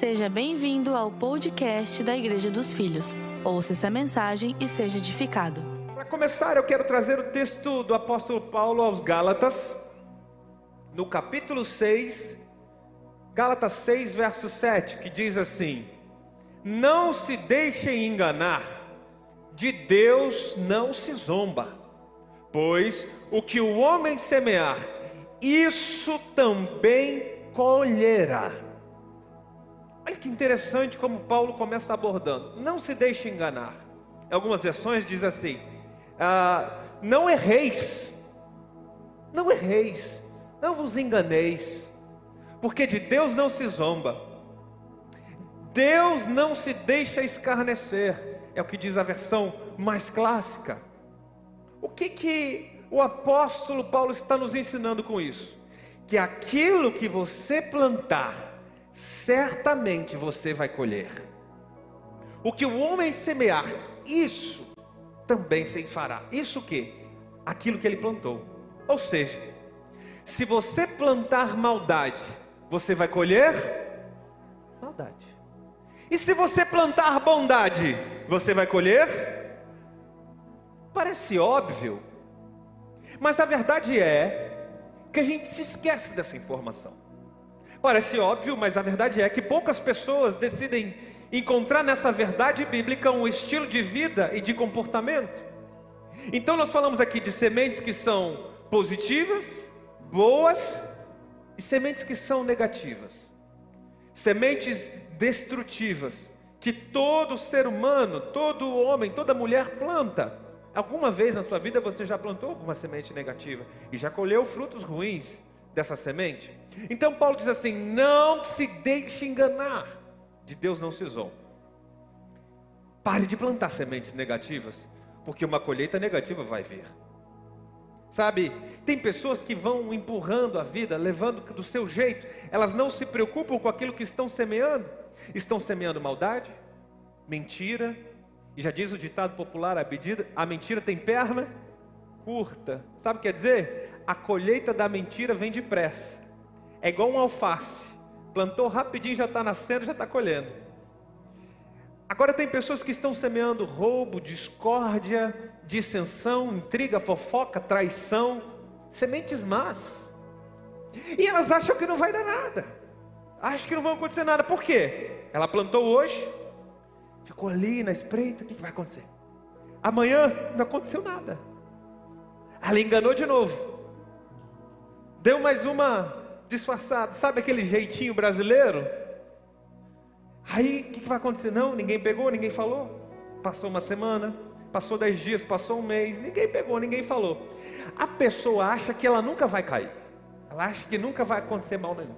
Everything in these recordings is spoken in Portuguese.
Seja bem-vindo ao podcast da Igreja dos Filhos. Ouça essa mensagem e seja edificado. Para começar, eu quero trazer o texto do apóstolo Paulo aos Gálatas, no capítulo 6, Gálatas 6, verso 7, que diz assim: Não se deixem enganar, de Deus não se zomba, pois o que o homem semear, isso também colherá. Olha que interessante como Paulo começa abordando. Não se deixe enganar. Em algumas versões diz assim: ah, não erreis, não erreis, não vos enganeis, porque de Deus não se zomba. Deus não se deixa escarnecer, é o que diz a versão mais clássica. O que que o apóstolo Paulo está nos ensinando com isso? Que aquilo que você plantar, certamente você vai colher. O que o homem semear, isso também se fará. Isso o que? Aquilo que ele plantou. Ou seja, se você plantar maldade, você vai colher maldade. E se você plantar bondade, você vai colher? Parece óbvio, mas a verdade é que a gente se esquece dessa informação. Parece óbvio, mas a verdade é que poucas pessoas decidem encontrar nessa verdade bíblica um estilo de vida e de comportamento. Então nós falamos aqui de sementes que são positivas, boas e sementes que são negativas. Sementes destrutivas que todo ser humano, todo homem, toda mulher planta. Alguma vez na sua vida você já plantou alguma semente negativa e já colheu frutos ruins dessa semente? Então Paulo diz assim: não se deixe enganar, de Deus não se zomba. Pare de plantar sementes negativas, porque uma colheita negativa vai vir. Sabe, tem pessoas que vão empurrando a vida, levando do seu jeito, elas não se preocupam com aquilo que estão semeando, estão semeando maldade, mentira, e já diz o ditado popular: a, medida, a mentira tem perna curta. Sabe o que quer dizer? A colheita da mentira vem depressa. É igual um alface. Plantou rapidinho, já está nascendo, já está colhendo. Agora tem pessoas que estão semeando roubo, discórdia, dissensão, intriga, fofoca, traição, sementes más. E elas acham que não vai dar nada. Acham que não vai acontecer nada. Por quê? Ela plantou hoje, ficou ali na espreita, o que vai acontecer? Amanhã não aconteceu nada. Ela enganou de novo. Deu mais uma disfarçado, sabe aquele jeitinho brasileiro? Aí o que, que vai acontecer? Não, ninguém pegou, ninguém falou. Passou uma semana, passou dez dias, passou um mês, ninguém pegou, ninguém falou. A pessoa acha que ela nunca vai cair, ela acha que nunca vai acontecer mal nenhum.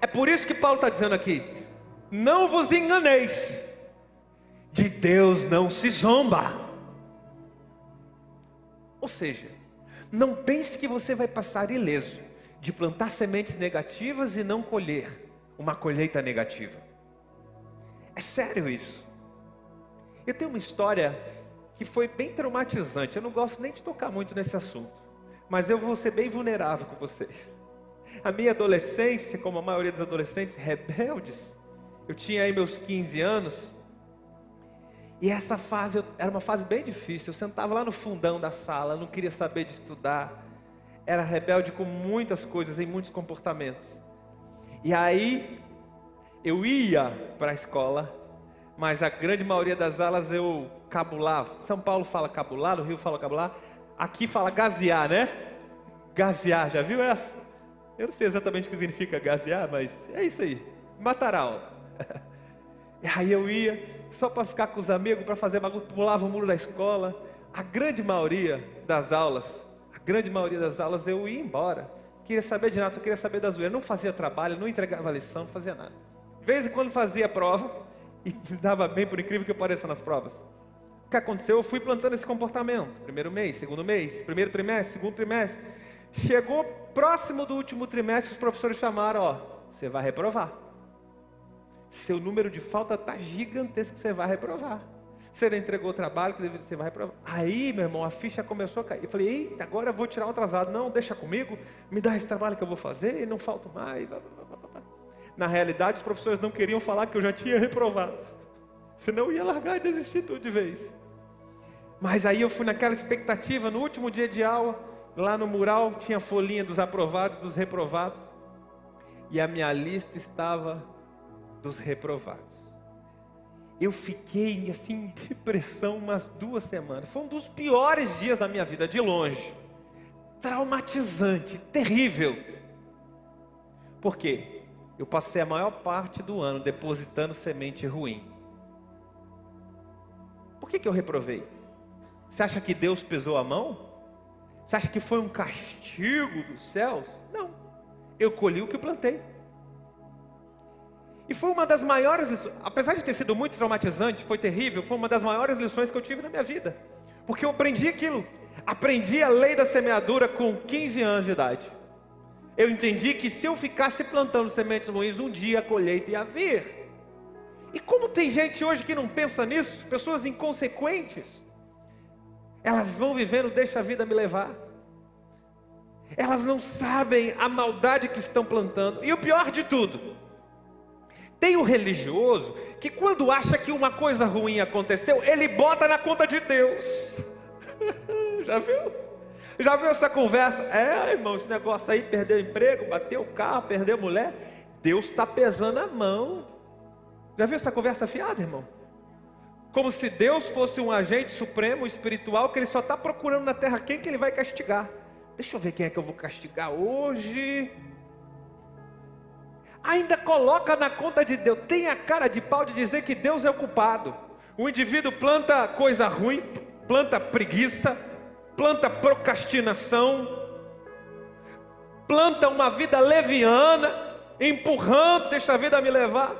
É por isso que Paulo está dizendo aqui: não vos enganeis, de Deus não se zomba. Ou seja, não pense que você vai passar ileso de plantar sementes negativas e não colher uma colheita negativa. É sério isso. Eu tenho uma história que foi bem traumatizante. Eu não gosto nem de tocar muito nesse assunto, mas eu vou ser bem vulnerável com vocês. A minha adolescência, como a maioria dos adolescentes rebeldes, eu tinha aí meus 15 anos, e essa fase era uma fase bem difícil. Eu sentava lá no fundão da sala, não queria saber de estudar, era rebelde com muitas coisas, em muitos comportamentos. E aí eu ia para a escola, mas a grande maioria das aulas eu cabulava. São Paulo fala cabular, o Rio fala cabular, aqui fala gazear, né? Gazear, já viu essa? Eu não sei exatamente o que significa gazear, mas é isso aí. Matar a aula. E aí eu ia só para ficar com os amigos, para fazer bagunça, pulava o muro da escola. A grande maioria das aulas grande maioria das aulas eu ia embora. Queria saber de nada, só queria saber da zoeira. Não fazia trabalho, não entregava lição, não fazia nada. De vez em quando fazia prova e dava bem, por incrível que pareça, nas provas. O que aconteceu? Eu fui plantando esse comportamento. Primeiro mês, segundo mês, primeiro trimestre, segundo trimestre. Chegou próximo do último trimestre, os professores chamaram, ó, você vai reprovar. Seu número de falta está gigantesco, você vai reprovar. Você não entregou o trabalho que você vai reprovar. Aí, meu irmão, a ficha começou a cair. Eu falei, eita, agora eu vou tirar o atrasado. Não, deixa comigo, me dá esse trabalho que eu vou fazer e não falto mais. Na realidade, os professores não queriam falar que eu já tinha reprovado. Senão ia largar e desistir tudo de vez. Mas aí eu fui naquela expectativa, no último dia de aula, lá no mural tinha a folhinha dos aprovados, dos reprovados. E a minha lista estava dos reprovados. Eu fiquei assim em depressão umas duas semanas. Foi um dos piores dias da minha vida, de longe. Traumatizante, terrível. Por quê? Eu passei a maior parte do ano depositando semente ruim. Por que, que eu reprovei? Você acha que Deus pesou a mão? Você acha que foi um castigo dos céus? Não. Eu colhi o que plantei. E foi uma das maiores lições, apesar de ter sido muito traumatizante, foi terrível, foi uma das maiores lições que eu tive na minha vida. Porque eu aprendi aquilo. Aprendi a lei da semeadura com 15 anos de idade. Eu entendi que se eu ficasse plantando sementes ruins, um dia a colheita ia vir. E como tem gente hoje que não pensa nisso, pessoas inconsequentes, elas vão vivendo, deixa a vida me levar. Elas não sabem a maldade que estão plantando. E o pior de tudo, tem o religioso que quando acha que uma coisa ruim aconteceu, ele bota na conta de Deus. Já viu? Já viu essa conversa? É, irmão, esse negócio aí, perdeu emprego, bateu o carro, perdeu a mulher. Deus está pesando a mão. Já viu essa conversa fiada, irmão? Como se Deus fosse um agente supremo espiritual que ele só está procurando na terra quem que ele vai castigar. Deixa eu ver quem é que eu vou castigar hoje ainda coloca na conta de Deus, tem a cara de pau de dizer que Deus é o culpado. O indivíduo planta coisa ruim, planta preguiça, planta procrastinação, planta uma vida leviana, empurrando, deixa a vida me levar.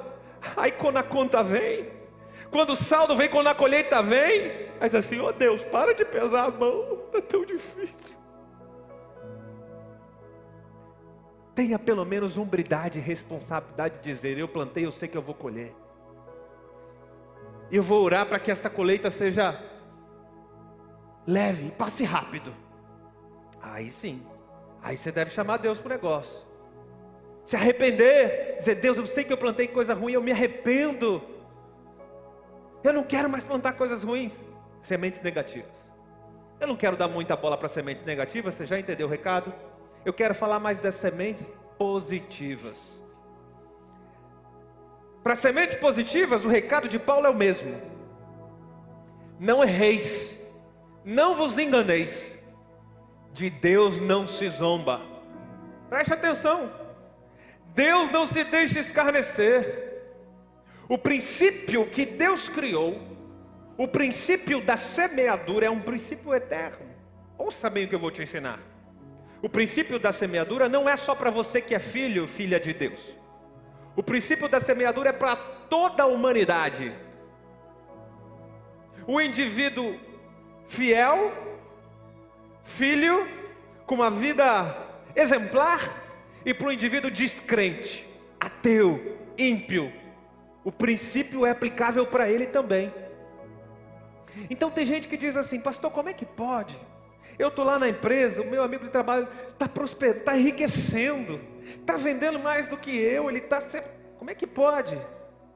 Aí quando a conta vem, quando o saldo vem, quando a colheita vem, aí diz assim: oh Deus, para de pesar a mão, está tão difícil. Tenha pelo menos umbridade e responsabilidade de dizer: Eu plantei, eu sei que eu vou colher. Eu vou orar para que essa colheita seja leve, passe rápido. Aí sim, aí você deve chamar Deus para o negócio. Se arrepender, dizer: Deus, eu sei que eu plantei coisa ruim, eu me arrependo. Eu não quero mais plantar coisas ruins, sementes negativas. Eu não quero dar muita bola para sementes negativas, você já entendeu o recado? Eu quero falar mais das sementes positivas. Para sementes positivas, o recado de Paulo é o mesmo. Não erreis, não vos enganeis, de Deus não se zomba. Preste atenção, Deus não se deixa escarnecer. O princípio que Deus criou, o princípio da semeadura, é um princípio eterno. Ouça bem o que eu vou te ensinar. O princípio da semeadura não é só para você que é filho, filha de Deus. O princípio da semeadura é para toda a humanidade. O indivíduo fiel, filho, com uma vida exemplar, e para o indivíduo descrente, ateu, ímpio. O princípio é aplicável para ele também. Então tem gente que diz assim, pastor, como é que pode? Eu estou lá na empresa, o meu amigo de trabalho está prosperando, está enriquecendo, está vendendo mais do que eu, ele está sempre. Como é que pode?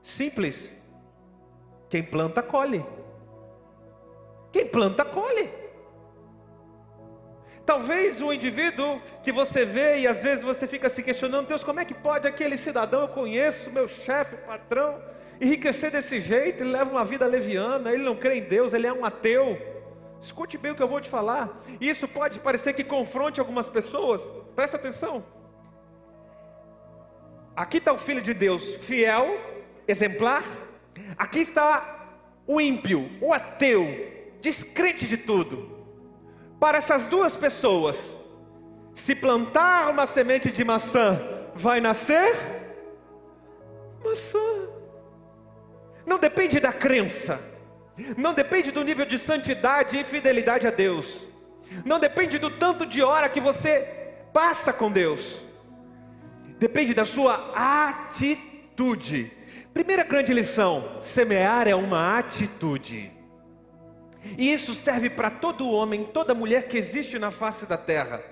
Simples. Quem planta, colhe. Quem planta, colhe. Talvez o indivíduo que você vê e às vezes você fica se questionando, Deus, como é que pode aquele cidadão eu conheço, meu chefe, patrão, enriquecer desse jeito? Ele leva uma vida leviana, ele não crê em Deus, ele é um ateu. Escute bem o que eu vou te falar. Isso pode parecer que confronte algumas pessoas. Presta atenção. Aqui está o Filho de Deus, fiel, exemplar. Aqui está o ímpio, o ateu, descrente de tudo. Para essas duas pessoas, se plantar uma semente de maçã, vai nascer maçã. Não depende da crença não depende do nível de santidade e fidelidade a Deus. Não depende do tanto de hora que você passa com Deus. Depende da sua atitude. Primeira grande lição: semear é uma atitude. E isso serve para todo homem, toda mulher que existe na face da terra.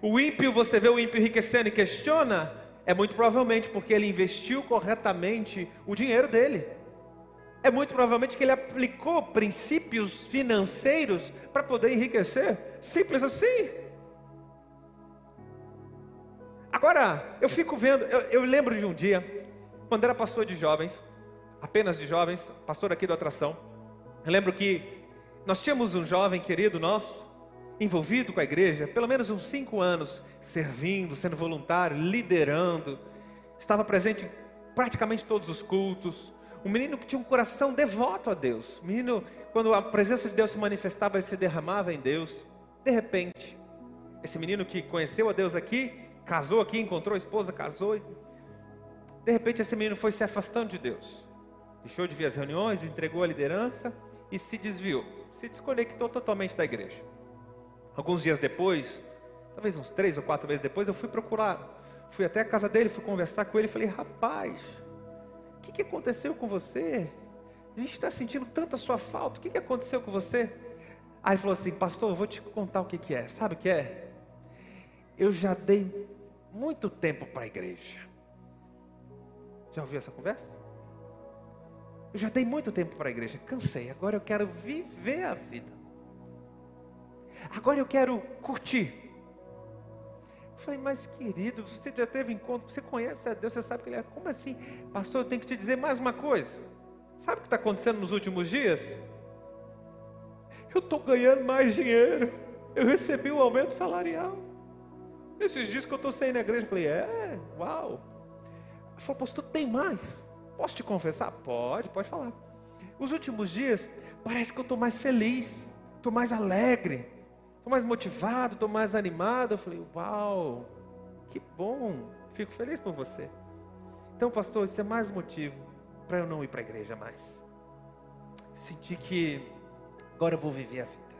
O ímpio, você vê o ímpio enriquecendo e questiona, é muito provavelmente porque ele investiu corretamente o dinheiro dele. É muito provavelmente que ele aplicou princípios financeiros para poder enriquecer. Simples assim. Agora, eu fico vendo, eu, eu lembro de um dia, quando era pastor de jovens, apenas de jovens, pastor aqui do Atração. Eu lembro que nós tínhamos um jovem querido nosso, envolvido com a igreja, pelo menos uns cinco anos, servindo, sendo voluntário, liderando, estava presente em praticamente todos os cultos. Um menino que tinha um coração devoto a Deus. Um menino, quando a presença de Deus se manifestava, ele se derramava em Deus. De repente, esse menino que conheceu a Deus aqui, casou aqui, encontrou a esposa, casou. E... De repente, esse menino foi se afastando de Deus. Deixou de vir às reuniões, entregou a liderança e se desviou. Se desconectou totalmente da igreja. Alguns dias depois, talvez uns três ou quatro meses depois, eu fui procurar. Fui até a casa dele, fui conversar com ele e falei: Rapaz, que, que aconteceu com você? A gente está sentindo tanta sua falta, o que, que aconteceu com você? Aí ele falou assim: Pastor, eu vou te contar o que, que é. Sabe o que é? Eu já dei muito tempo para a igreja. Já ouviu essa conversa? Eu já dei muito tempo para a igreja, cansei. Agora eu quero viver a vida. Agora eu quero curtir. Eu falei, mas querido, você já teve encontro, você conhece a Deus, você sabe que Ele é. Como assim? Pastor, eu tenho que te dizer mais uma coisa. Sabe o que está acontecendo nos últimos dias? Eu estou ganhando mais dinheiro. Eu recebi um aumento salarial. Esses dias que eu estou saindo na igreja, eu falei, é, uau. Ele falou, pastor, tem mais. Posso te confessar? Pode, pode falar. Os últimos dias, parece que eu estou mais feliz, estou mais alegre Estou mais motivado, estou mais animado. Eu falei, uau, que bom, fico feliz por você. Então, pastor, isso é mais motivo para eu não ir para a igreja mais. Senti que agora eu vou viver a vida.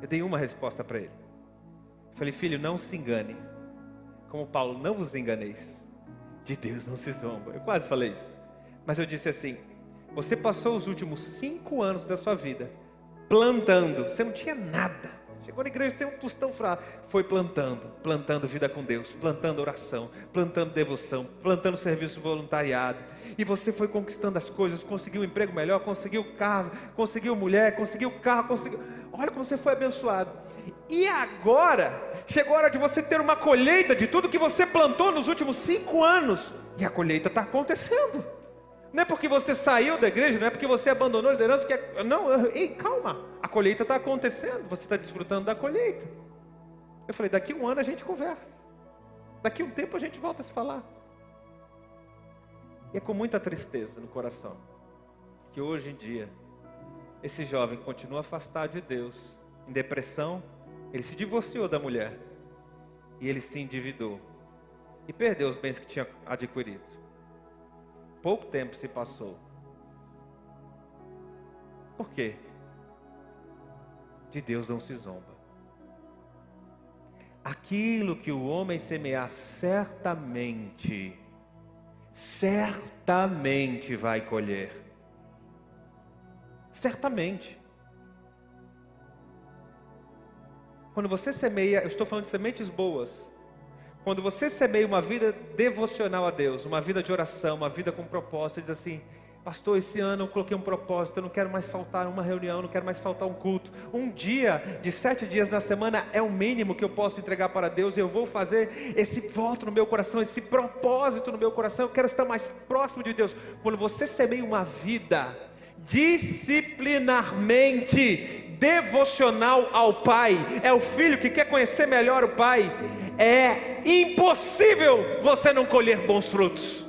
Eu dei uma resposta para ele. Falei, filho, não se engane. Como Paulo, não vos enganeis. De Deus não se zomba. Eu quase falei isso. Mas eu disse assim: você passou os últimos cinco anos da sua vida plantando. Você não tinha nada. Chegou na igreja sem um tostão fraco. Foi plantando, plantando vida com Deus, plantando oração, plantando devoção, plantando serviço voluntariado. E você foi conquistando as coisas, conseguiu um emprego melhor, conseguiu casa, conseguiu mulher, conseguiu carro, conseguiu. Olha como você foi abençoado. E agora, chegou a hora de você ter uma colheita de tudo que você plantou nos últimos cinco anos. E a colheita está acontecendo. Não é porque você saiu da igreja, não é porque você abandonou a liderança que é... Não, ei, calma. A colheita está acontecendo, você está desfrutando da colheita. Eu falei, daqui um ano a gente conversa. Daqui um tempo a gente volta a se falar. E é com muita tristeza no coração que hoje em dia esse jovem continua afastado de Deus, em depressão, ele se divorciou da mulher e ele se endividou e perdeu os bens que tinha adquirido. Pouco tempo se passou. Por quê? De Deus não se zomba. Aquilo que o homem semear certamente, certamente vai colher. Certamente. Quando você semeia, eu estou falando de sementes boas, quando você semeia uma vida devocional a Deus, uma vida de oração, uma vida com propósito, diz assim: Pastor, esse ano eu coloquei um propósito, eu não quero mais faltar uma reunião, não quero mais faltar um culto. Um dia de sete dias na semana é o mínimo que eu posso entregar para Deus, e eu vou fazer esse voto no meu coração, esse propósito no meu coração. Eu quero estar mais próximo de Deus. Quando você semeia uma vida disciplinarmente devocional ao Pai, é o filho que quer conhecer melhor o Pai, é impossível você não colher bons frutos.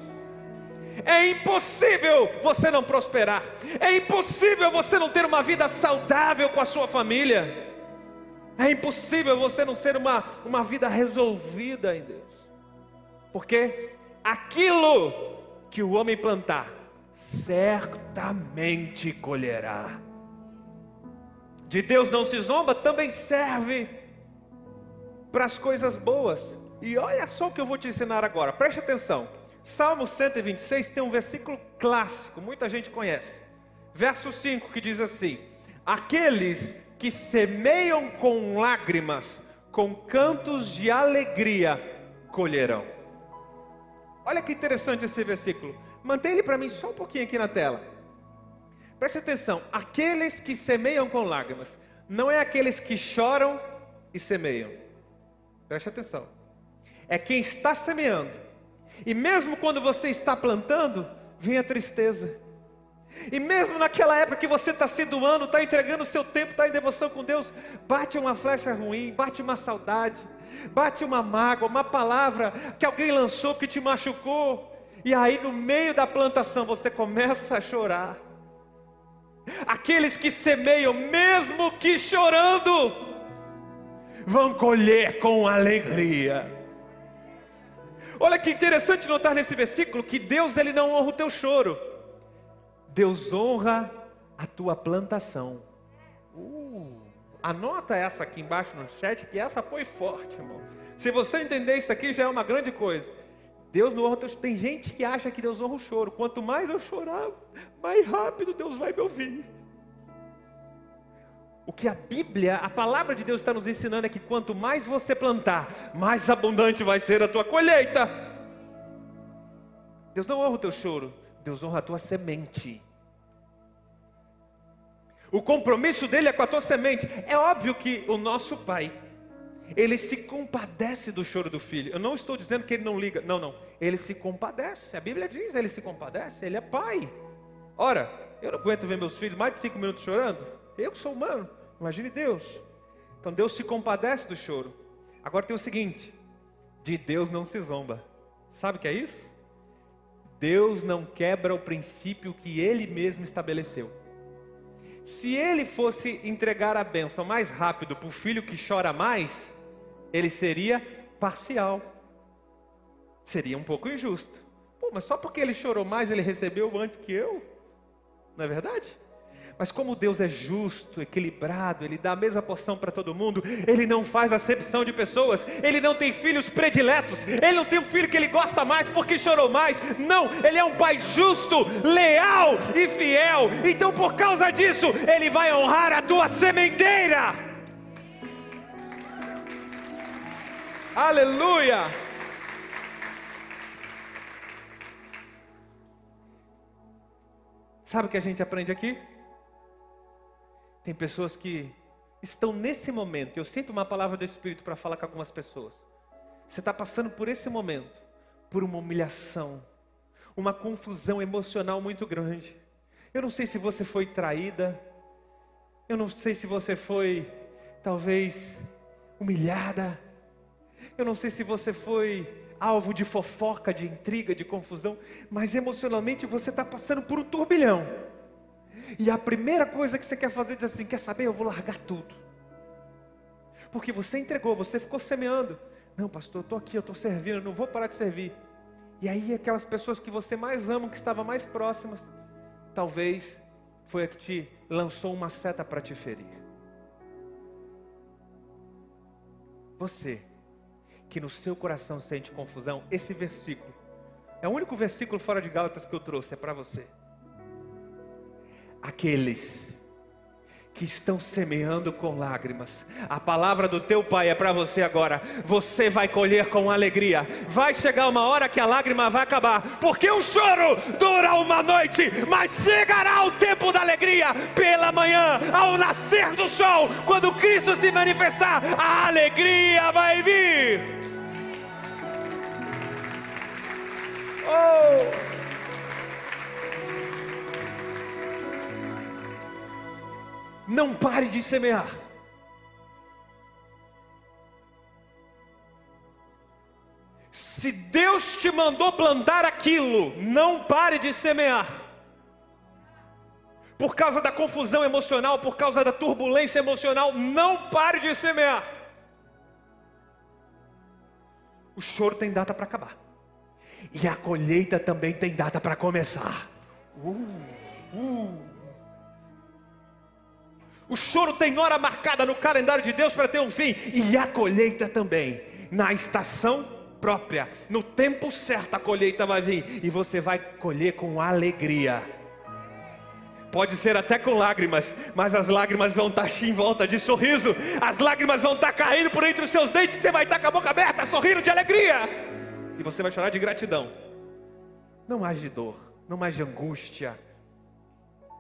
É impossível você não prosperar. É impossível você não ter uma vida saudável com a sua família. É impossível você não ser uma, uma vida resolvida em Deus. Porque aquilo que o homem plantar, certamente colherá. De Deus não se zomba, também serve para as coisas boas. E olha só o que eu vou te ensinar agora, preste atenção. Salmo 126 tem um versículo clássico, muita gente conhece. Verso 5 que diz assim: Aqueles que semeiam com lágrimas, com cantos de alegria, colherão. Olha que interessante esse versículo. Mantém ele para mim só um pouquinho aqui na tela. Preste atenção: aqueles que semeiam com lágrimas, não é aqueles que choram e semeiam. Preste atenção. É quem está semeando. E mesmo quando você está plantando, vem a tristeza. E mesmo naquela época que você está se doando, está entregando o seu tempo, está em devoção com Deus, bate uma flecha ruim, bate uma saudade, bate uma mágoa, uma palavra que alguém lançou que te machucou. E aí no meio da plantação você começa a chorar. Aqueles que semeiam, mesmo que chorando, vão colher com alegria. Olha que interessante notar nesse versículo que Deus ele não honra o teu choro. Deus honra a tua plantação. Uh, anota essa aqui embaixo no chat, que essa foi forte, irmão. Se você entender isso aqui, já é uma grande coisa. Deus não honra. Tem gente que acha que Deus honra o choro. Quanto mais eu chorar, mais rápido Deus vai me ouvir. O que a Bíblia, a palavra de Deus está nos ensinando é que quanto mais você plantar, mais abundante vai ser a tua colheita. Deus não honra o teu choro, Deus honra a tua semente. O compromisso dele é com a tua semente. É óbvio que o nosso pai, ele se compadece do choro do filho. Eu não estou dizendo que ele não liga, não, não. Ele se compadece. A Bíblia diz, ele se compadece, ele é pai. Ora, eu não aguento ver meus filhos mais de cinco minutos chorando. Eu que sou humano, imagine Deus. Então Deus se compadece do choro. Agora tem o seguinte: de Deus não se zomba. Sabe o que é isso? Deus não quebra o princípio que Ele mesmo estabeleceu. Se ele fosse entregar a bênção mais rápido para o filho que chora mais, ele seria parcial. Seria um pouco injusto. Pô, mas só porque ele chorou mais, ele recebeu antes que eu? Não é verdade? Mas como Deus é justo, equilibrado, Ele dá a mesma porção para todo mundo, Ele não faz acepção de pessoas, Ele não tem filhos prediletos, Ele não tem um filho que Ele gosta mais porque chorou mais, não, Ele é um Pai justo, leal e fiel, então por causa disso, Ele vai honrar a tua sementeira. Aleluia! Sabe o que a gente aprende aqui? Tem pessoas que estão nesse momento, eu sinto uma palavra do Espírito para falar com algumas pessoas. Você está passando por esse momento, por uma humilhação, uma confusão emocional muito grande. Eu não sei se você foi traída, eu não sei se você foi, talvez, humilhada, eu não sei se você foi alvo de fofoca, de intriga, de confusão, mas emocionalmente você está passando por um turbilhão. E a primeira coisa que você quer fazer é assim: quer saber? Eu vou largar tudo. Porque você entregou, você ficou semeando. Não, pastor, eu estou aqui, eu estou servindo, eu não vou parar de servir. E aí aquelas pessoas que você mais ama, que estavam mais próximas, talvez foi a que te lançou uma seta para te ferir. Você, que no seu coração sente confusão, esse versículo, é o único versículo fora de Gálatas que eu trouxe, é para você aqueles que estão semeando com lágrimas. A palavra do teu pai é para você agora. Você vai colher com alegria. Vai chegar uma hora que a lágrima vai acabar, porque o choro dura uma noite, mas chegará o tempo da alegria pela manhã, ao nascer do sol, quando Cristo se manifestar, a alegria vai vir. Oh! Não pare de semear. Se Deus te mandou plantar aquilo, não pare de semear. Por causa da confusão emocional, por causa da turbulência emocional, não pare de semear. O choro tem data para acabar. E a colheita também tem data para começar. Uh, uh. O choro tem hora marcada no calendário de Deus para ter um fim, e a colheita também, na estação própria, no tempo certo a colheita vai vir, e você vai colher com alegria. Pode ser até com lágrimas, mas as lágrimas vão estar em volta de sorriso, as lágrimas vão estar caindo por entre os seus dentes, você vai estar com a boca aberta, sorrindo de alegria, e você vai chorar de gratidão. Não mais de dor, não mais de angústia.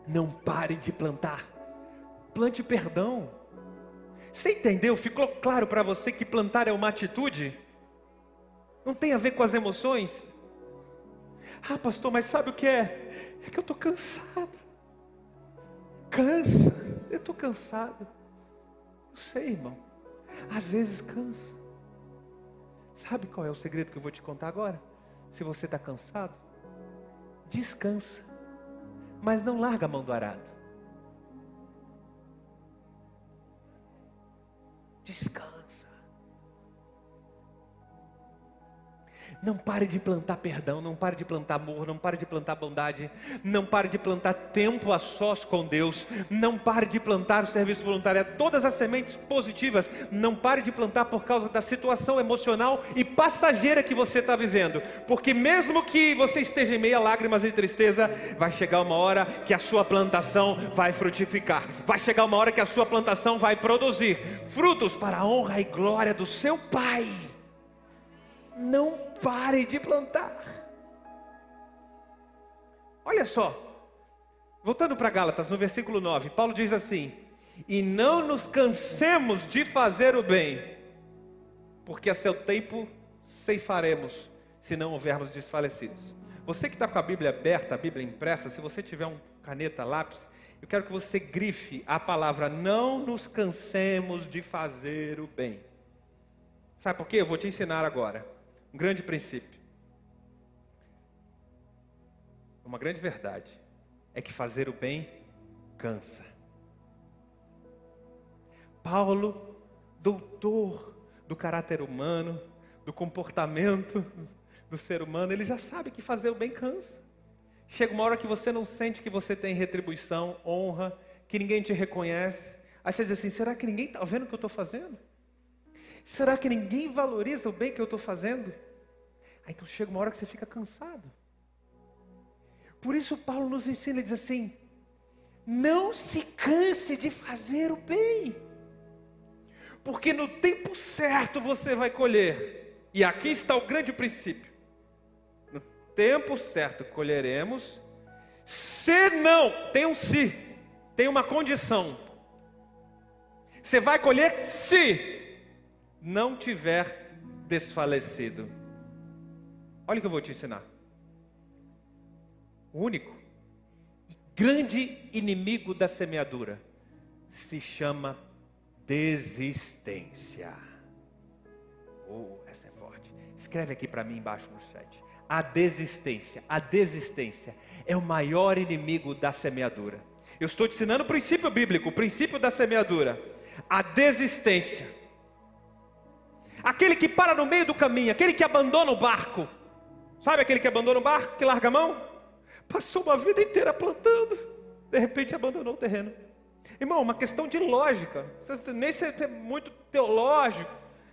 Não pare de plantar, plante perdão. Você entendeu? Ficou claro para você que plantar é uma atitude? Não tem a ver com as emoções? Ah, pastor, mas sabe o que é? É que eu estou cansado. Cansa. Eu estou cansado. Eu sei, irmão. Às vezes cansa. Sabe qual é o segredo que eu vou te contar agora? Se você está cansado, descansa. Mas não larga a mão do arado. Descansa. Não pare de plantar perdão, não pare de plantar amor, não pare de plantar bondade, não pare de plantar tempo a sós com Deus, não pare de plantar o serviço voluntário, todas as sementes positivas, não pare de plantar por causa da situação emocional e passageira que você está vivendo, porque mesmo que você esteja em meio a lágrimas e tristeza, vai chegar uma hora que a sua plantação vai frutificar, vai chegar uma hora que a sua plantação vai produzir frutos para a honra e glória do seu Pai. Não pare de plantar. Olha só, voltando para Gálatas, no versículo 9, Paulo diz assim: E não nos cansemos de fazer o bem, porque a seu tempo ceifaremos, se não houvermos desfalecidos. Você que está com a Bíblia aberta, a Bíblia impressa, se você tiver um caneta, lápis, eu quero que você grife a palavra: Não nos cansemos de fazer o bem. Sabe por quê? Eu vou te ensinar agora. Um grande princípio. Uma grande verdade é que fazer o bem cansa. Paulo, doutor do caráter humano, do comportamento do ser humano, ele já sabe que fazer o bem cansa. Chega uma hora que você não sente que você tem retribuição, honra, que ninguém te reconhece. Aí você diz assim: será que ninguém está vendo o que eu estou fazendo? Será que ninguém valoriza o bem que eu estou fazendo? Aí então chega uma hora que você fica cansado. Por isso Paulo nos ensina, ele diz assim: não se canse de fazer o bem, porque no tempo certo você vai colher. E aqui está o grande princípio: no tempo certo colheremos, se não, tem um se, tem uma condição. Você vai colher se não tiver desfalecido. Olha o que eu vou te ensinar. O único e grande inimigo da semeadura se chama desistência. Oh, essa é forte. Escreve aqui para mim embaixo no chat. A desistência, a desistência é o maior inimigo da semeadura. Eu estou te ensinando o princípio bíblico, o princípio da semeadura. A desistência aquele que para no meio do caminho, aquele que abandona o barco. Sabe aquele que abandona o barco, que larga a mão? Passou uma vida inteira plantando, de repente abandonou o terreno. Irmão, uma questão de lógica. Nem ser é muito teológico.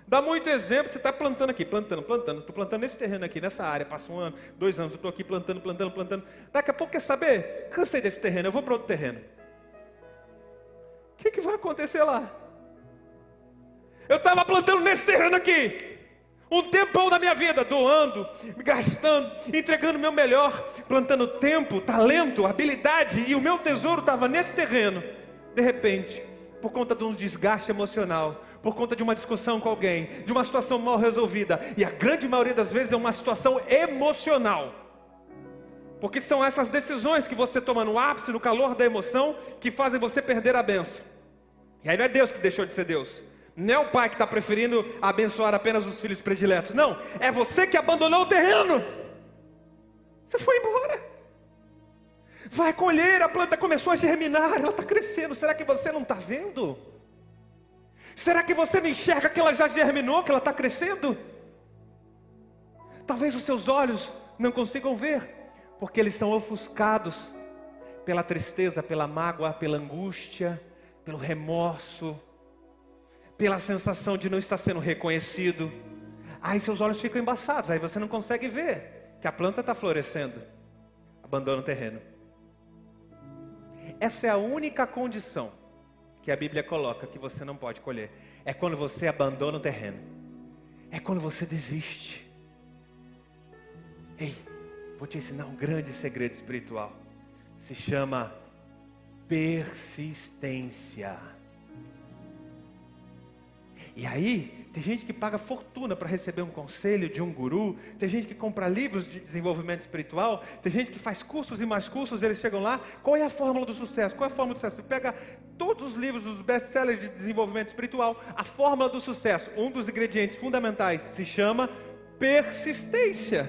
Dá muito exemplo, você está plantando aqui, plantando, plantando, estou plantando nesse terreno aqui, nessa área, passa um ano, dois anos, eu estou aqui plantando, plantando, plantando. Daqui a pouco quer saber? Cansei desse terreno, eu vou para outro terreno. O que, que vai acontecer lá? Eu estava plantando nesse terreno aqui. Um tempão da minha vida, doando, gastando, entregando o meu melhor, plantando tempo, talento, habilidade, e o meu tesouro estava nesse terreno. De repente, por conta de um desgaste emocional, por conta de uma discussão com alguém, de uma situação mal resolvida, e a grande maioria das vezes é uma situação emocional. Porque são essas decisões que você toma no ápice, no calor da emoção, que fazem você perder a benção. E aí não é Deus que deixou de ser Deus. Não é o pai que está preferindo abençoar apenas os filhos prediletos. Não, é você que abandonou o terreno. Você foi embora. Vai colher, a planta começou a germinar, ela está crescendo. Será que você não está vendo? Será que você não enxerga que ela já germinou, que ela está crescendo? Talvez os seus olhos não consigam ver, porque eles são ofuscados pela tristeza, pela mágoa, pela angústia, pelo remorso pela sensação de não estar sendo reconhecido. Aí seus olhos ficam embaçados, aí você não consegue ver que a planta está florescendo. Abandona o terreno. Essa é a única condição que a Bíblia coloca que você não pode colher. É quando você abandona o terreno. É quando você desiste. Ei, vou te ensinar um grande segredo espiritual. Se chama persistência. E aí, tem gente que paga fortuna para receber um conselho de um guru, tem gente que compra livros de desenvolvimento espiritual, tem gente que faz cursos e mais cursos, eles chegam lá. Qual é a fórmula do sucesso? Qual é a fórmula do sucesso? Você pega todos os livros dos best-sellers de desenvolvimento espiritual, a fórmula do sucesso, um dos ingredientes fundamentais se chama persistência.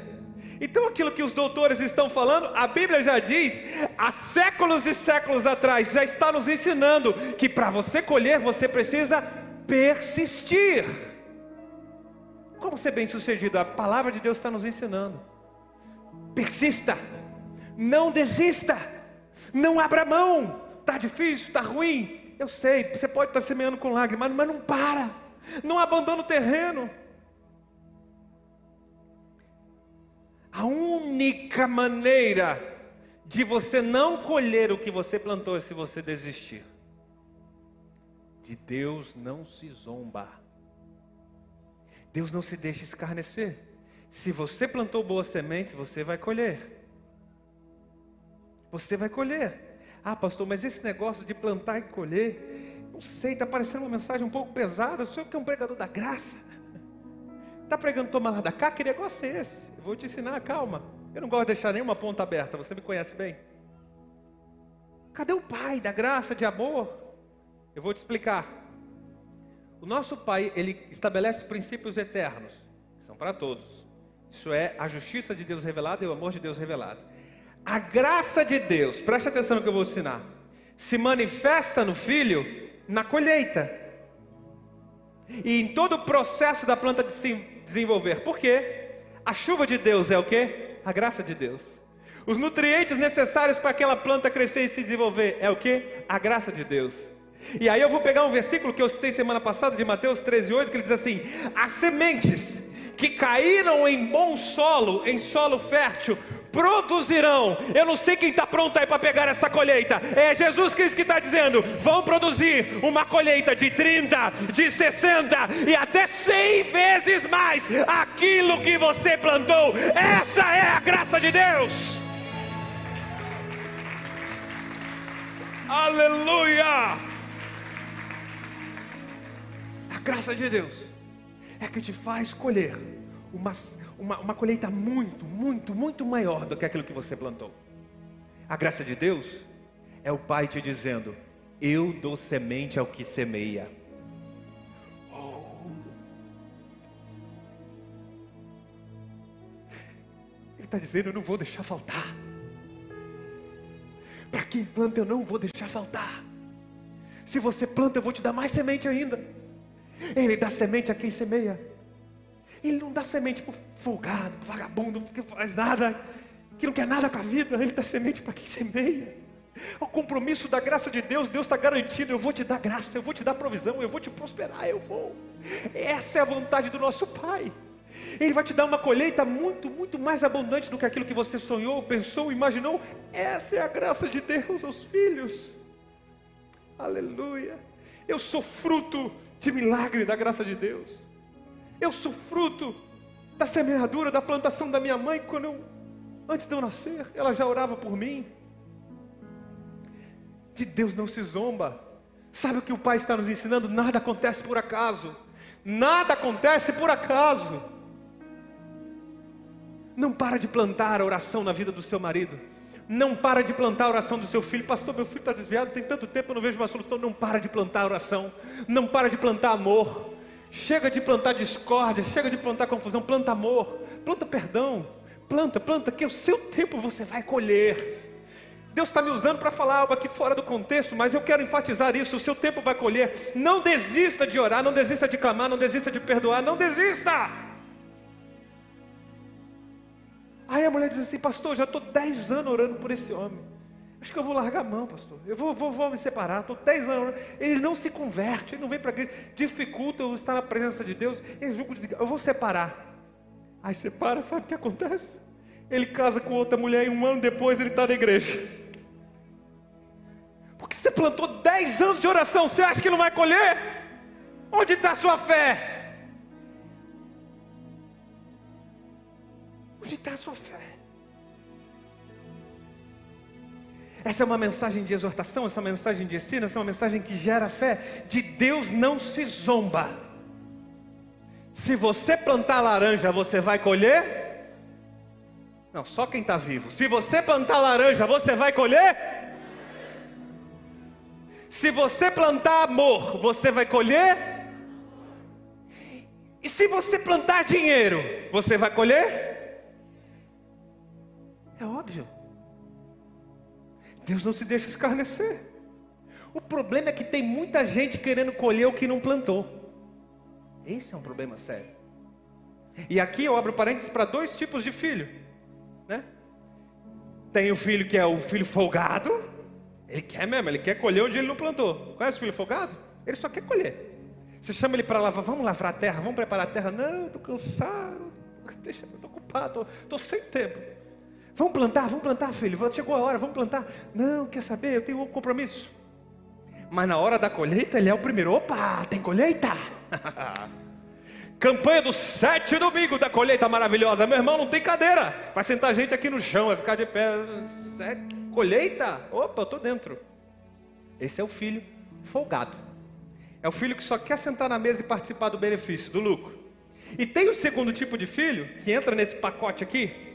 Então, aquilo que os doutores estão falando, a Bíblia já diz, há séculos e séculos atrás, já está nos ensinando que para você colher, você precisa persistir. Como ser bem sucedido? A palavra de Deus está nos ensinando. Persista, não desista, não abra mão. Está difícil, está ruim. Eu sei, você pode estar semeando com lágrimas, mas não para, não abandona o terreno. A única maneira de você não colher o que você plantou é se você desistir. De Deus não se zomba. Deus não se deixa escarnecer. Se você plantou boas sementes, você vai colher. Você vai colher. Ah, pastor, mas esse negócio de plantar e colher, não sei, está parecendo uma mensagem um pouco pesada. O senhor que é um pregador da graça. Está pregando toma lá da cá? Que negócio é esse? Eu vou te ensinar, calma. Eu não gosto de deixar nenhuma ponta aberta, você me conhece bem. Cadê o Pai da graça, de amor? Eu vou te explicar. O nosso Pai, ele estabelece princípios eternos, que são para todos. Isso é a justiça de Deus revelada e o amor de Deus revelado. A graça de Deus, preste atenção no que eu vou ensinar, se manifesta no filho na colheita. E em todo o processo da planta de se desenvolver. Por quê? A chuva de Deus é o quê? A graça de Deus. Os nutrientes necessários para aquela planta crescer e se desenvolver é o quê? A graça de Deus. E aí eu vou pegar um versículo que eu citei semana passada, de Mateus 13,8, que ele diz assim: As sementes que caíram em bom solo, em solo fértil, produzirão. Eu não sei quem está pronto aí para pegar essa colheita. É Jesus Cristo que está dizendo: vão produzir uma colheita de 30, de 60 e até 100 vezes mais aquilo que você plantou. Essa é a graça de Deus. Aleluia! Graça de Deus é que te faz colher uma, uma, uma colheita muito, muito, muito maior do que aquilo que você plantou. A graça de Deus é o Pai te dizendo: Eu dou semente ao que semeia. Oh. Ele está dizendo: Eu não vou deixar faltar. Para quem planta, eu não vou deixar faltar. Se você planta, eu vou te dar mais semente ainda. Ele dá semente a quem semeia. Ele não dá semente para folgado, para vagabundo, que faz nada, que não quer nada com a vida. Ele dá semente para quem semeia. O compromisso da graça de Deus, Deus está garantido. Eu vou te dar graça, eu vou te dar provisão, eu vou te prosperar, eu vou. Essa é a vontade do nosso Pai. Ele vai te dar uma colheita muito, muito mais abundante do que aquilo que você sonhou, pensou, imaginou. Essa é a graça de Deus aos filhos. Aleluia. Eu sou fruto de milagre da graça de Deus. Eu sou fruto da semeadura, da plantação da minha mãe, quando eu, antes de eu nascer, ela já orava por mim. De Deus não se zomba. Sabe o que o Pai está nos ensinando? Nada acontece por acaso. Nada acontece por acaso. Não para de plantar a oração na vida do seu marido. Não para de plantar a oração do seu filho. Pastor, meu filho está desviado, tem tanto tempo, eu não vejo uma solução. Não para de plantar a oração. Não para de plantar amor. Chega de plantar discórdia, chega de plantar confusão, planta amor, planta perdão, planta, planta, que o seu tempo você vai colher. Deus está me usando para falar algo aqui fora do contexto, mas eu quero enfatizar isso: o seu tempo vai colher. Não desista de orar, não desista de clamar, não desista de perdoar, não desista. Aí a mulher diz assim, pastor, já estou 10 anos orando por esse homem. Acho que eu vou largar a mão, pastor. Eu vou, vou, vou me separar. Estou 10 anos orando. Ele não se converte, ele não vem para a igreja. Dificulta eu estar na presença de Deus. Ele julga eu vou separar. Aí separa, sabe o que acontece? Ele casa com outra mulher e um ano depois ele está na igreja. Você plantou 10 anos de oração, você acha que não vai colher? Onde está a sua fé? Onde está a sua fé? Essa é uma mensagem de exortação, essa é mensagem de ensino, essa é uma mensagem que gera fé. De Deus não se zomba. Se você plantar laranja, você vai colher? Não, só quem está vivo. Se você plantar laranja, você vai colher? Se você plantar amor, você vai colher? E se você plantar dinheiro, você vai colher? É óbvio. Deus não se deixa escarnecer. O problema é que tem muita gente querendo colher o que não plantou. Esse é um problema sério. E aqui eu abro parênteses para dois tipos de filho, né? Tem o filho que é o filho folgado, ele quer mesmo, ele quer colher onde ele não plantou. Conhece o filho folgado? Ele só quer colher. Você chama ele para lavar, vamos lavrar a terra, vamos preparar a terra. Não, estou cansado, deixa, estou ocupado, estou sem tempo. Vamos plantar, vamos plantar, filho. Chegou a hora, vamos plantar. Não, quer saber? Eu tenho um compromisso. Mas na hora da colheita, ele é o primeiro. Opa, tem colheita? Campanha do sete domingo da colheita maravilhosa. Meu irmão, não tem cadeira. Vai sentar gente aqui no chão, vai ficar de pé. Sete, colheita? Opa, eu estou dentro. Esse é o filho folgado. É o filho que só quer sentar na mesa e participar do benefício, do lucro. E tem o segundo tipo de filho, que entra nesse pacote aqui,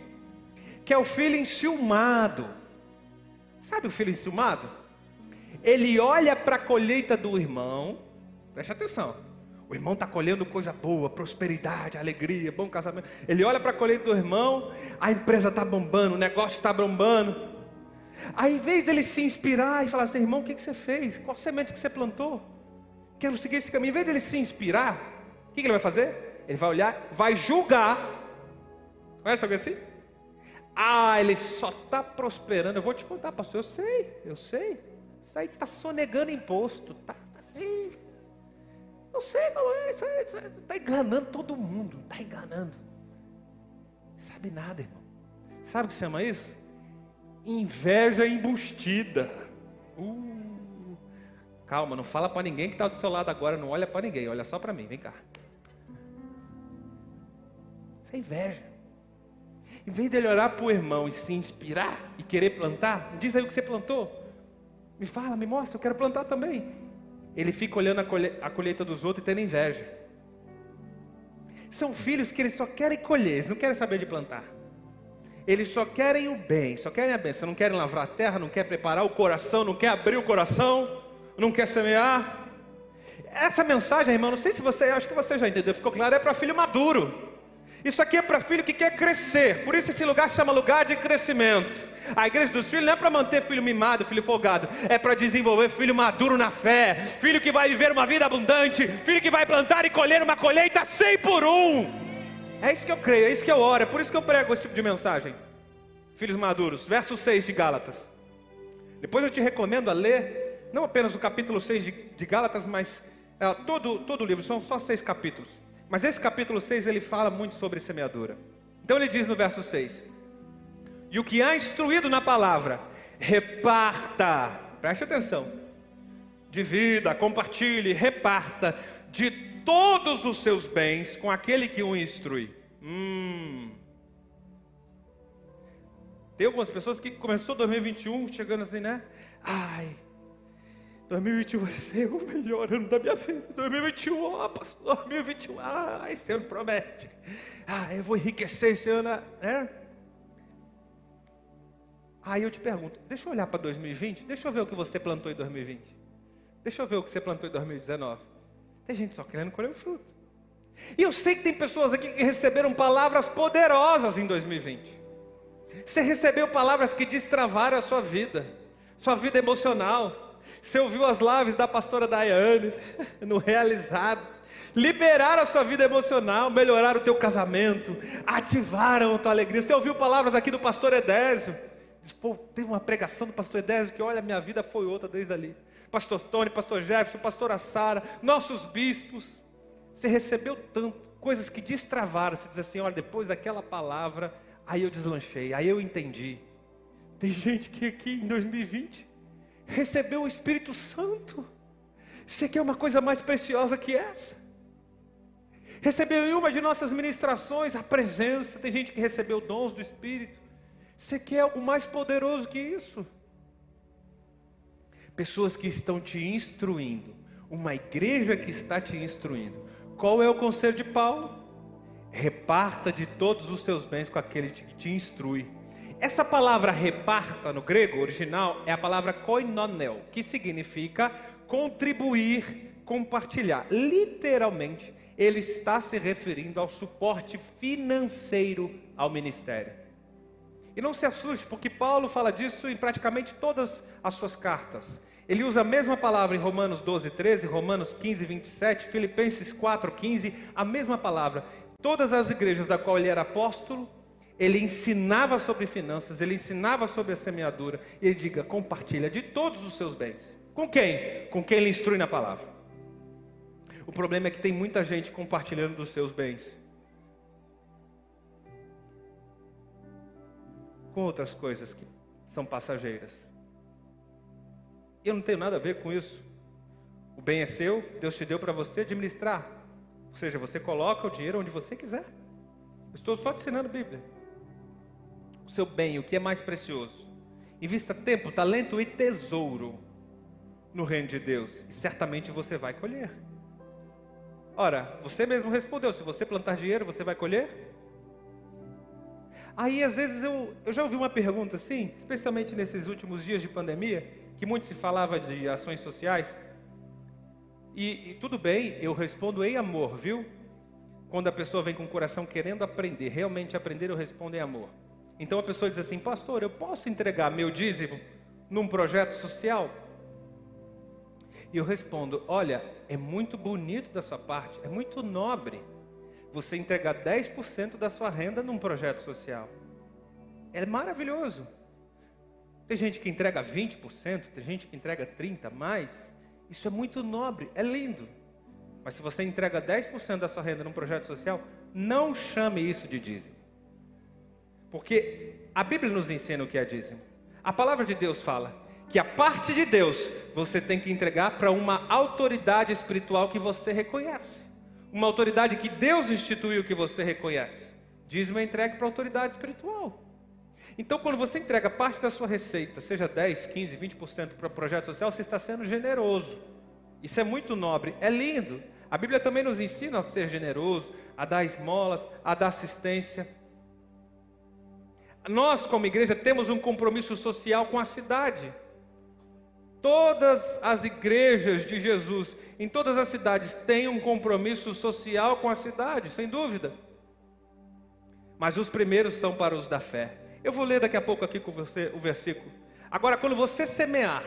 que é o filho enciumado. Sabe o filho enciumado? Ele olha para a colheita do irmão, preste atenção. O irmão está colhendo coisa boa, prosperidade, alegria, bom casamento. Ele olha para a colheita do irmão, a empresa está bombando, o negócio está bombando. Aí, em vez dele se inspirar e falar assim, irmão, o que, que você fez? Qual semente que você plantou? Quero seguir esse caminho. Em vez dele se inspirar, o que, que ele vai fazer? Ele vai olhar, vai julgar. Conhece alguém assim? Ah, ele só está prosperando. Eu vou te contar, pastor. Eu sei, eu sei. Isso aí está sonegando imposto. Está tá assim. Eu sei como é. Isso está enganando todo mundo. Está enganando. Sabe nada, irmão. Sabe o que se chama isso? Inveja embustida. Uh, calma, não fala para ninguém que está do seu lado agora. Não olha para ninguém. Olha só para mim. Vem cá. Isso é inveja. Em vez dele olhar para o irmão e se inspirar e querer plantar, diz aí o que você plantou. Me fala, me mostra, eu quero plantar também. Ele fica olhando a colheita dos outros e tendo inveja. São filhos que eles só querem colher, eles não querem saber de plantar. Eles só querem o bem, só querem a bênção, não querem lavrar a terra, não querem preparar o coração, não querem abrir o coração, não quer semear. Essa mensagem, irmão, não sei se você, acho que você já entendeu, ficou claro, é para filho maduro. Isso aqui é para filho que quer crescer, por isso esse lugar chama lugar de crescimento. A igreja dos filhos não é para manter filho mimado, filho folgado, é para desenvolver filho maduro na fé, filho que vai viver uma vida abundante, filho que vai plantar e colher uma colheita 100 por um. É isso que eu creio, é isso que eu oro, é por isso que eu prego esse tipo de mensagem. Filhos maduros, verso 6 de Gálatas. Depois eu te recomendo a ler, não apenas o capítulo 6 de, de Gálatas, mas é, todo, todo o livro, são só seis capítulos. Mas esse capítulo 6 ele fala muito sobre semeadura. Então ele diz no verso 6: E o que há instruído na palavra, reparta, preste atenção, divida, compartilhe, reparta de todos os seus bens com aquele que o instrui. Hum. Tem algumas pessoas que começou 2021 chegando assim, né? Ai, 2021 vai ser o melhor ano da minha vida. 2021, ó, pastor, 2021, ah, esse ano promete. Ah, eu vou enriquecer esse ano, né? Aí eu te pergunto, deixa eu olhar para 2020, deixa eu ver o que você plantou em 2020. Deixa eu ver o que você plantou em 2019. Tem gente só querendo colher o fruto. E eu sei que tem pessoas aqui que receberam palavras poderosas em 2020. Você recebeu palavras que destravaram a sua vida, sua vida emocional você ouviu as lives da pastora Daiane, no realizado. Liberaram a sua vida emocional, melhoraram o teu casamento, ativaram a tua alegria. Você ouviu palavras aqui do pastor Edésio. Diz, Pô, teve uma pregação do pastor Edésio que olha, minha vida foi outra desde ali. Pastor Tony, pastor Jefferson, pastora Sara, nossos bispos. Você recebeu tanto, coisas que destravaram. Você diz assim: olha, depois daquela palavra, aí eu deslanchei, aí eu entendi. Tem gente que aqui em 2020 recebeu o Espírito Santo. Você quer uma coisa mais preciosa que essa? Recebeu em uma de nossas ministrações a presença. Tem gente que recebeu dons do Espírito. Você quer algo mais poderoso que isso? Pessoas que estão te instruindo, uma igreja que está te instruindo. Qual é o conselho de Paulo? Reparta de todos os seus bens com aquele que te instrui. Essa palavra reparta no grego original é a palavra koinonel, que significa contribuir, compartilhar. Literalmente, ele está se referindo ao suporte financeiro ao ministério. E não se assuste, porque Paulo fala disso em praticamente todas as suas cartas. Ele usa a mesma palavra em Romanos 12, 13, Romanos 15, 27, Filipenses 4, 15, a mesma palavra. Todas as igrejas da qual ele era apóstolo, ele ensinava sobre finanças, ele ensinava sobre a semeadura. E ele diga: compartilha de todos os seus bens. Com quem? Com quem ele instrui na palavra. O problema é que tem muita gente compartilhando dos seus bens com outras coisas que são passageiras. Eu não tenho nada a ver com isso. O bem é seu, Deus te deu para você administrar. Ou seja, você coloca o dinheiro onde você quiser. estou só te ensinando a Bíblia. Seu bem, o que é mais precioso. Invista tempo, talento e tesouro no reino de Deus. E certamente você vai colher. Ora, você mesmo respondeu: se você plantar dinheiro, você vai colher? Aí, às vezes, eu, eu já ouvi uma pergunta assim, especialmente nesses últimos dias de pandemia, que muito se falava de ações sociais. E, e tudo bem, eu respondo em amor, viu? Quando a pessoa vem com o coração querendo aprender, realmente aprender, eu respondo em amor. Então a pessoa diz assim: Pastor, eu posso entregar meu dízimo num projeto social? E eu respondo: Olha, é muito bonito da sua parte, é muito nobre você entregar 10% da sua renda num projeto social. É maravilhoso. Tem gente que entrega 20%, tem gente que entrega 30% mais. Isso é muito nobre, é lindo. Mas se você entrega 10% da sua renda num projeto social, não chame isso de dízimo. Porque a Bíblia nos ensina o que é dízimo. A palavra de Deus fala que a parte de Deus você tem que entregar para uma autoridade espiritual que você reconhece uma autoridade que Deus instituiu que você reconhece. Dízimo é entregue para a autoridade espiritual. Então, quando você entrega parte da sua receita, seja 10, 15, 20% para o projeto social, você está sendo generoso. Isso é muito nobre, é lindo. A Bíblia também nos ensina a ser generoso, a dar esmolas, a dar assistência. Nós, como igreja, temos um compromisso social com a cidade. Todas as igrejas de Jesus, em todas as cidades, têm um compromisso social com a cidade, sem dúvida. Mas os primeiros são para os da fé. Eu vou ler daqui a pouco aqui com você o versículo. Agora, quando você semear,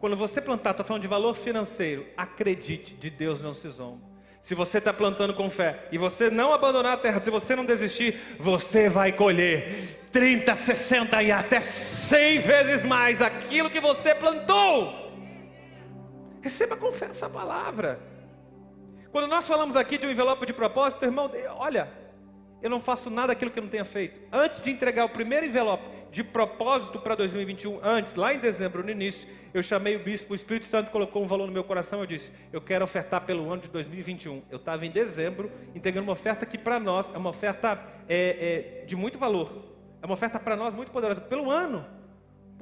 quando você plantar, estou falando de valor financeiro, acredite, de Deus não se zomba. Se você está plantando com fé e você não abandonar a terra, se você não desistir, você vai colher 30, 60 e até 100 vezes mais aquilo que você plantou. Receba com fé essa palavra. Quando nós falamos aqui de um envelope de propósito, irmão, olha, eu não faço nada daquilo que eu não tenha feito. Antes de entregar o primeiro envelope de propósito para 2021, antes, lá em dezembro, no início, eu chamei o bispo, o Espírito Santo colocou um valor no meu coração, eu disse, eu quero ofertar pelo ano de 2021. Eu estava em dezembro, entregando uma oferta que para nós é uma oferta é, é, de muito valor, é uma oferta para nós muito poderosa, pelo ano.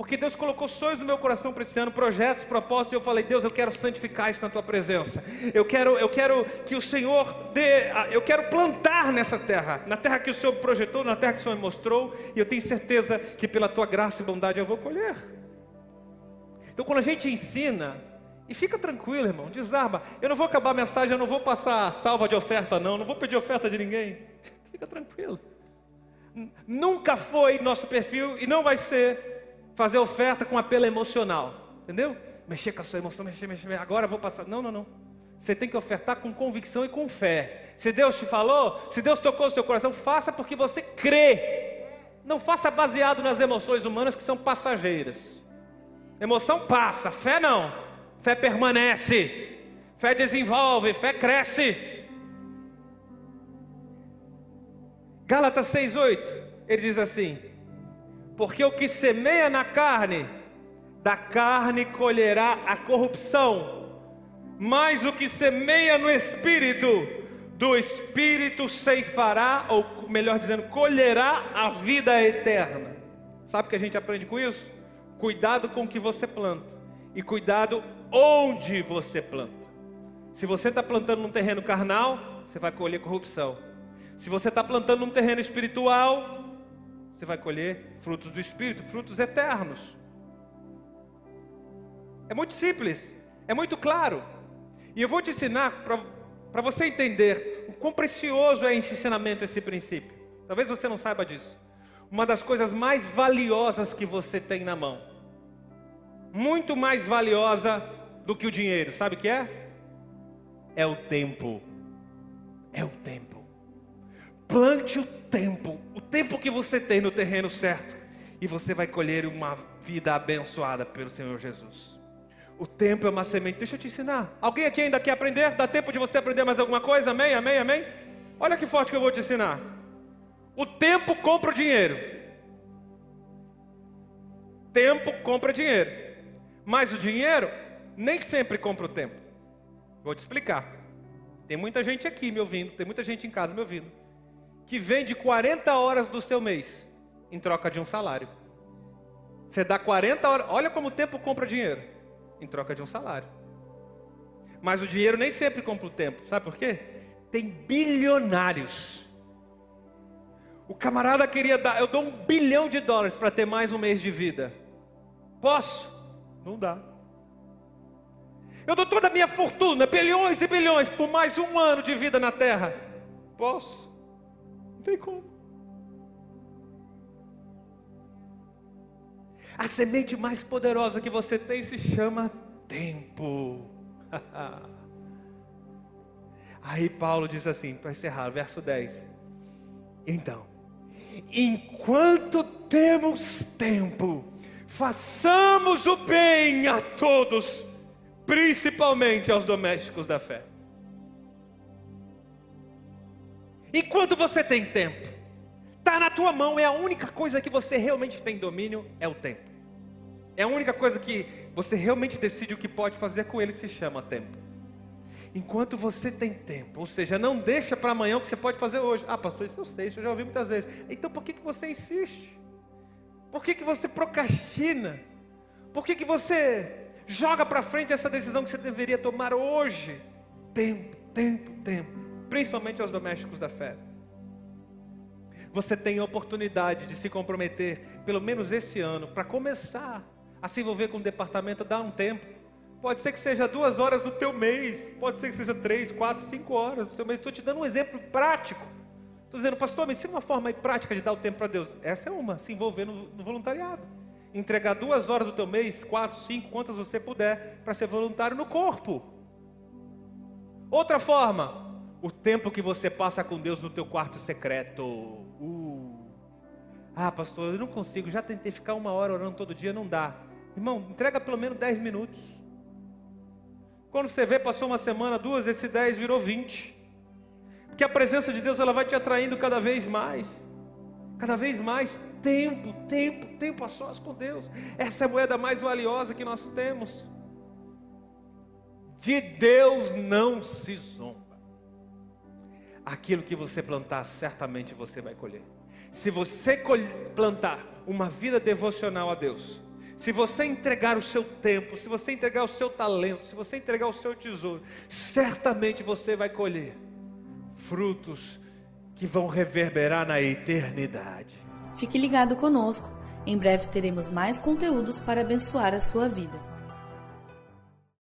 Porque Deus colocou sonhos no meu coração para esse ano, projetos, propósitos, e eu falei, Deus, eu quero santificar isso na tua presença. Eu quero, eu quero que o Senhor dê, eu quero plantar nessa terra, na terra que o Senhor projetou, na terra que o Senhor me mostrou, e eu tenho certeza que pela tua graça e bondade eu vou colher. Então quando a gente ensina, e fica tranquilo, irmão, desarma. Eu não vou acabar a mensagem, eu não vou passar salva de oferta, não, não vou pedir oferta de ninguém. Fica tranquilo. Nunca foi nosso perfil e não vai ser fazer oferta com apelo emocional, entendeu? Mexer com a sua emoção, mexer, mexer, agora vou passar. Não, não, não. Você tem que ofertar com convicção e com fé. Se Deus te falou, se Deus tocou o seu coração, faça porque você crê. Não faça baseado nas emoções humanas que são passageiras. Emoção passa, fé não. Fé permanece. Fé desenvolve, fé cresce. Gálatas 6:8, ele diz assim: porque o que semeia na carne Da carne colherá a corrupção, mas o que semeia no espírito, do espírito ceifará, ou melhor dizendo, colherá a vida eterna. Sabe o que a gente aprende com isso? Cuidado com o que você planta e cuidado onde você planta. Se você está plantando num terreno carnal, você vai colher corrupção. Se você está plantando num terreno espiritual, você vai colher frutos do Espírito, frutos eternos. É muito simples, é muito claro. E eu vou te ensinar para você entender o quão precioso é esse ensinamento, esse princípio. Talvez você não saiba disso. Uma das coisas mais valiosas que você tem na mão, muito mais valiosa do que o dinheiro, sabe o que é? É o tempo. É o tempo. Plante o tempo, o tempo que você tem no terreno certo, e você vai colher uma vida abençoada pelo Senhor Jesus. O tempo é uma semente. Deixa eu te ensinar. Alguém aqui ainda quer aprender? Dá tempo de você aprender mais alguma coisa? Amém, amém, amém? Olha que forte que eu vou te ensinar. O tempo compra o dinheiro. Tempo compra dinheiro. Mas o dinheiro nem sempre compra o tempo. Vou te explicar. Tem muita gente aqui me ouvindo, tem muita gente em casa me ouvindo que vende 40 horas do seu mês em troca de um salário. Você dá 40 horas, olha como o tempo compra dinheiro, em troca de um salário. Mas o dinheiro nem sempre compra o tempo, sabe por quê? Tem bilionários. O camarada queria dar, eu dou um bilhão de dólares para ter mais um mês de vida. Posso? Não dá. Eu dou toda a minha fortuna, bilhões e bilhões, por mais um ano de vida na terra. Posso? Não tem como. A semente mais poderosa que você tem se chama tempo. Aí Paulo diz assim, para encerrar, verso 10. Então, enquanto temos tempo, façamos o bem a todos, principalmente aos domésticos da fé. Enquanto você tem tempo, está na tua mão, é a única coisa que você realmente tem domínio, é o tempo. É a única coisa que você realmente decide o que pode fazer com ele, se chama tempo. Enquanto você tem tempo, ou seja, não deixa para amanhã o que você pode fazer hoje. Ah, pastor, isso eu sei, isso eu já ouvi muitas vezes. Então por que, que você insiste? Por que, que você procrastina? Por que, que você joga para frente essa decisão que você deveria tomar hoje? Tempo, tempo, tempo principalmente aos domésticos da fé. Você tem a oportunidade de se comprometer, pelo menos esse ano, para começar a se envolver com o departamento, dar um tempo. Pode ser que seja duas horas do teu mês, pode ser que seja três, quatro, cinco horas do seu mês. Estou te dando um exemplo prático. Estou dizendo, pastor, me ensina uma forma prática de dar o tempo para Deus. Essa é uma, se envolver no, no voluntariado. Entregar duas horas do teu mês, quatro, cinco, quantas você puder, para ser voluntário no corpo. Outra forma, o tempo que você passa com Deus no teu quarto secreto. Uh. Ah, pastor, eu não consigo. Já tentei ficar uma hora orando todo dia, não dá. Irmão, entrega pelo menos 10 minutos. Quando você vê, passou uma semana, duas, esse 10 virou 20. Porque a presença de Deus ela vai te atraindo cada vez mais. Cada vez mais tempo, tempo, tempo a sós com Deus. Essa é a moeda mais valiosa que nós temos. De Deus não se zomba aquilo que você plantar, certamente você vai colher. Se você plantar uma vida devocional a Deus, se você entregar o seu tempo, se você entregar o seu talento, se você entregar o seu tesouro, certamente você vai colher frutos que vão reverberar na eternidade. Fique ligado conosco. Em breve teremos mais conteúdos para abençoar a sua vida.